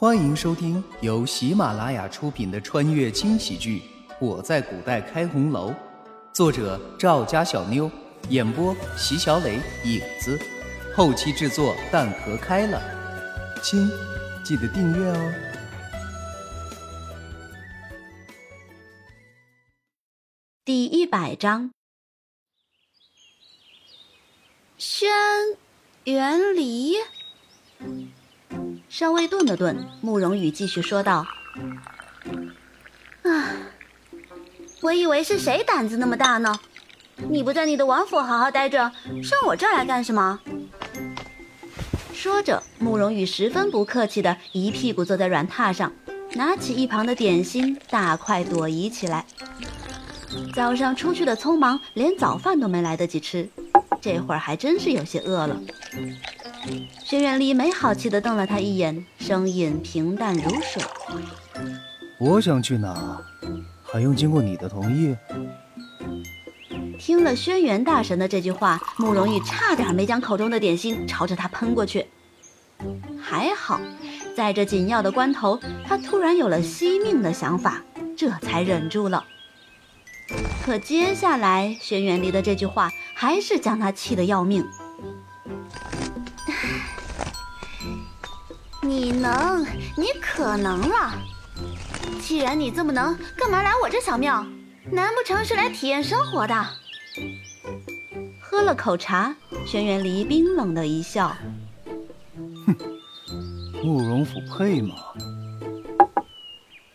欢迎收听由喜马拉雅出品的穿越轻喜剧《我在古代开红楼》，作者赵家小妞，演播席小磊、影子，后期制作蛋壳开了。亲，记得订阅哦。第一百章，轩辕离。稍微顿了顿，慕容羽继续说道：“啊，我以为是谁胆子那么大呢？你不在你的王府好好待着，上我这儿来干什么？”说着，慕容羽十分不客气的一屁股坐在软榻上，拿起一旁的点心，大快朵颐起来。早上出去的匆忙，连早饭都没来得及吃，这会儿还真是有些饿了。轩辕离没好气地瞪了他一眼，声音平淡如水：“我想去哪，还用经过你的同意？”听了轩辕大神的这句话，慕容玉差点没将口中的点心朝着他喷过去。还好，在这紧要的关头，他突然有了惜命的想法，这才忍住了。可接下来，轩辕离的这句话还是将他气得要命。你能？你可能了。既然你这么能，干嘛来我这小庙？难不成是来体验生活的？喝了口茶，轩辕离冰冷的一笑：“哼，慕容府配吗？”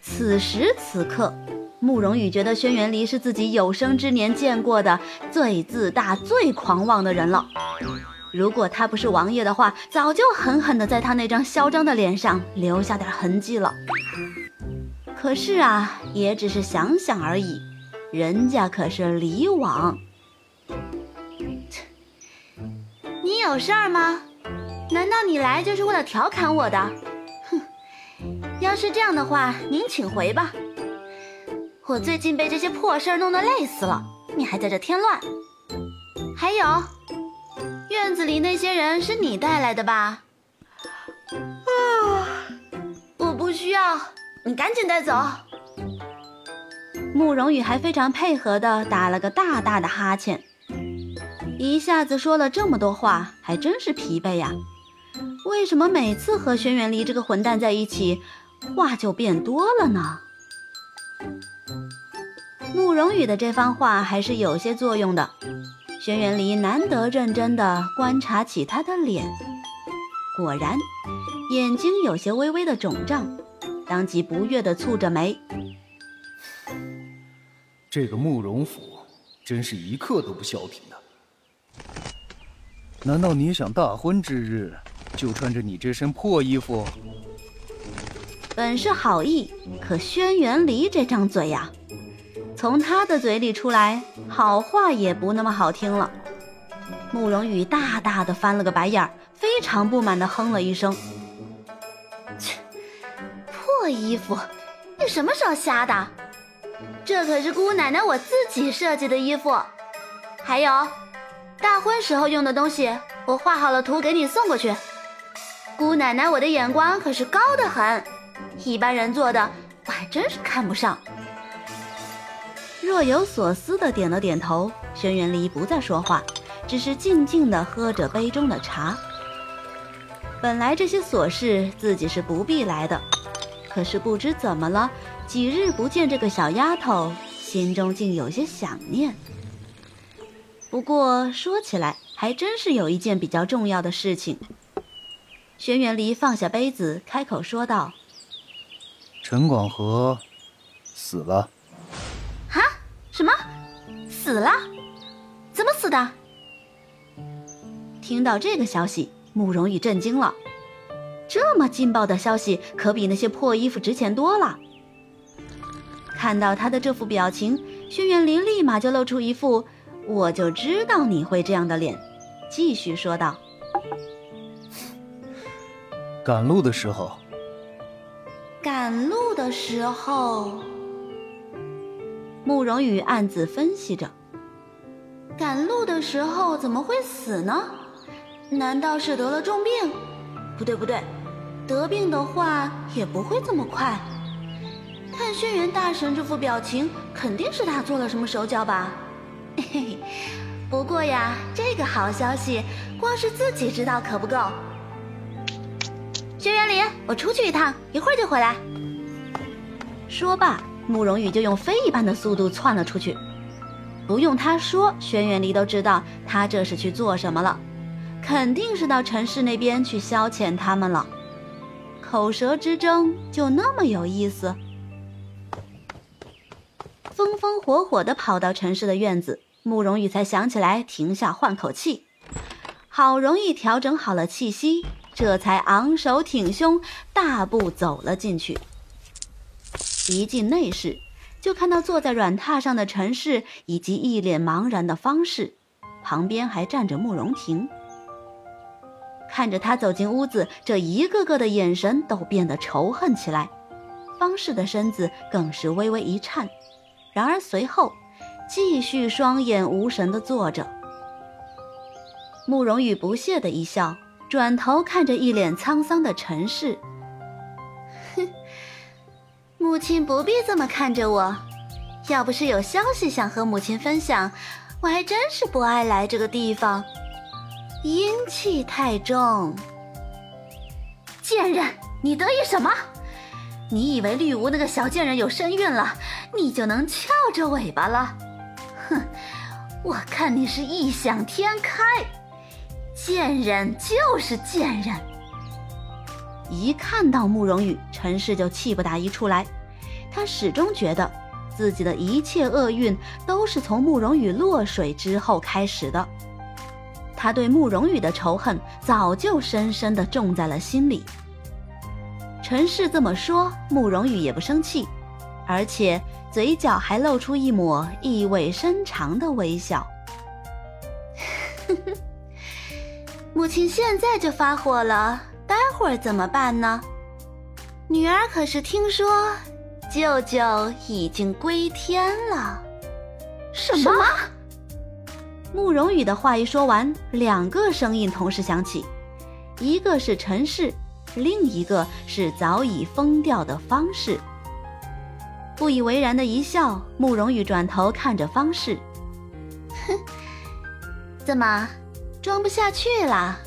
此时此刻，慕容羽觉得轩辕离是自己有生之年见过的最自大、最狂妄的人了。如果他不是王爷的话，早就狠狠地在他那张嚣张的脸上留下点痕迹了。可是啊，也只是想想而已，人家可是李王。你有事儿吗？难道你来就是为了调侃我的？哼，要是这样的话，您请回吧。我最近被这些破事儿弄得累死了，你还在这添乱。还有。院子里那些人是你带来的吧？啊，我不需要，你赶紧带走。慕容羽还非常配合的打了个大大的哈欠，一下子说了这么多话，还真是疲惫呀。为什么每次和轩辕离这个混蛋在一起，话就变多了呢？慕容羽的这番话还是有些作用的。轩辕离难得认真地观察起他的脸，果然，眼睛有些微微的肿胀，当即不悦地蹙着眉。这个慕容府真是一刻都不消停的。难道你想大婚之日就穿着你这身破衣服？本是好意，可轩辕离这张嘴呀！从他的嘴里出来，好话也不那么好听了。慕容羽大大的翻了个白眼儿，非常不满的哼了一声：“切，破衣服，你什么时候瞎的？这可是姑奶奶我自己设计的衣服。还有，大婚时候用的东西，我画好了图给你送过去。姑奶奶我的眼光可是高得很，一般人做的我还真是看不上。”若有所思的点了点头，轩辕离不再说话，只是静静的喝着杯中的茶。本来这些琐事自己是不必来的，可是不知怎么了，几日不见这个小丫头，心中竟有些想念。不过说起来，还真是有一件比较重要的事情。轩辕离放下杯子，开口说道：“陈广和死了。”死了？怎么死的？听到这个消息，慕容羽震惊了。这么劲爆的消息，可比那些破衣服值钱多了。看到他的这副表情，轩辕离立马就露出一副“我就知道你会这样的脸”，继续说道：“赶路的时候。”赶路的时候。慕容羽暗自分析着：赶路的时候怎么会死呢？难道是得了重病？不对不对，得病的话也不会这么快。看轩辕大神这副表情，肯定是他做了什么手脚吧？嘿嘿。不过呀，这个好消息，光是自己知道可不够。轩辕离，我出去一趟，一会儿就回来。说罢，慕容羽就用飞一般的速度窜了出去。不用他说，轩辕离都知道他这是去做什么了，肯定是到城市那边去消遣他们了。口舌之争就那么有意思？风风火火地跑到城市的院子。慕容羽才想起来停下换口气，好容易调整好了气息，这才昂首挺胸，大步走了进去。一进内室，就看到坐在软榻上的陈氏以及一脸茫然的方氏，旁边还站着慕容婷。看着他走进屋子，这一个个的眼神都变得仇恨起来，方氏的身子更是微微一颤。然而随后。继续双眼无神地坐着。慕容羽不屑的一笑，转头看着一脸沧桑的陈氏：“，母亲不必这么看着我。要不是有消息想和母亲分享，我还真是不爱来这个地方。阴气太重。贱人，你得意什么？你以为绿芜那个小贱人有身孕了，你就能翘着尾巴了？”哼，我看你是异想天开，贱人就是贱人。一看到慕容羽，陈氏就气不打一处来。他始终觉得自己的一切厄运都是从慕容羽落水之后开始的。他对慕容羽的仇恨早就深深的种在了心里。陈氏这么说，慕容羽也不生气，而且。嘴角还露出一抹意味深长的微笑。母亲现在就发火了，待会儿怎么办呢？女儿可是听说舅舅已经归天了。什么？慕容羽的话一说完，两个声音同时响起，一个是陈氏，另一个是早已疯掉的方氏。不以为然的一笑，慕容羽转头看着方氏，哼，怎么装不下去了？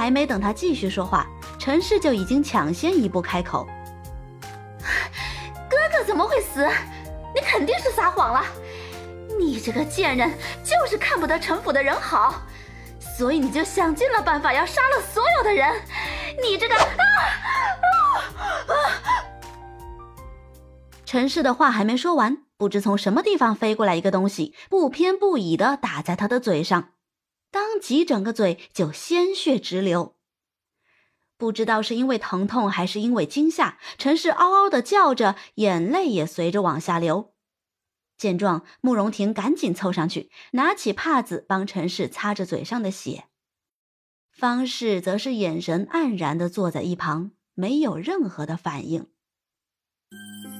还没等他继续说话，陈氏就已经抢先一步开口：“哥哥怎么会死？你肯定是撒谎了！你这个贱人，就是看不得陈府的人好，所以你就想尽了办法要杀了所有的人！你这个……啊啊啊！”陈氏的话还没说完，不知从什么地方飞过来一个东西，不偏不倚的打在他的嘴上，当即整个嘴就鲜血直流。不知道是因为疼痛还是因为惊吓，陈氏嗷嗷的叫着，眼泪也随着往下流。见状，慕容婷赶紧凑上去，拿起帕子帮陈氏擦着嘴上的血。方氏则是眼神黯然的坐在一旁，没有任何的反应。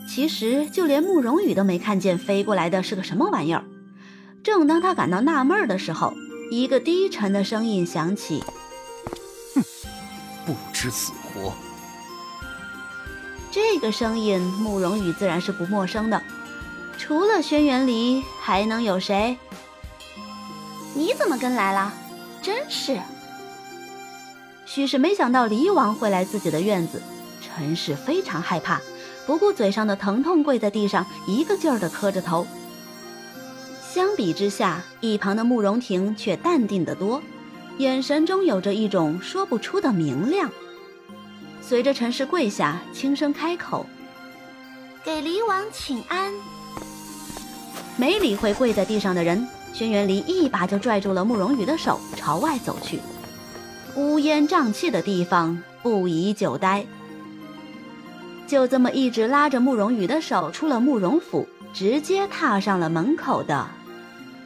其实就连慕容羽都没看见飞过来的是个什么玩意儿。正当他感到纳闷的时候，一个低沉的声音响起：“哼，不知死活。”这个声音，慕容羽自然是不陌生的。除了轩辕离，还能有谁？你怎么跟来了？真是……许是没想到离王会来自己的院子，陈氏非常害怕。不顾嘴上的疼痛，跪在地上，一个劲儿地磕着头。相比之下，一旁的慕容婷却淡定得多，眼神中有着一种说不出的明亮。随着陈氏跪下，轻声开口：“给离王请安。”没理会跪在地上的人，轩辕离一把就拽住了慕容羽的手，朝外走去。乌烟瘴气的地方，不宜久待。就这么一直拉着慕容羽的手出了慕容府，直接踏上了门口的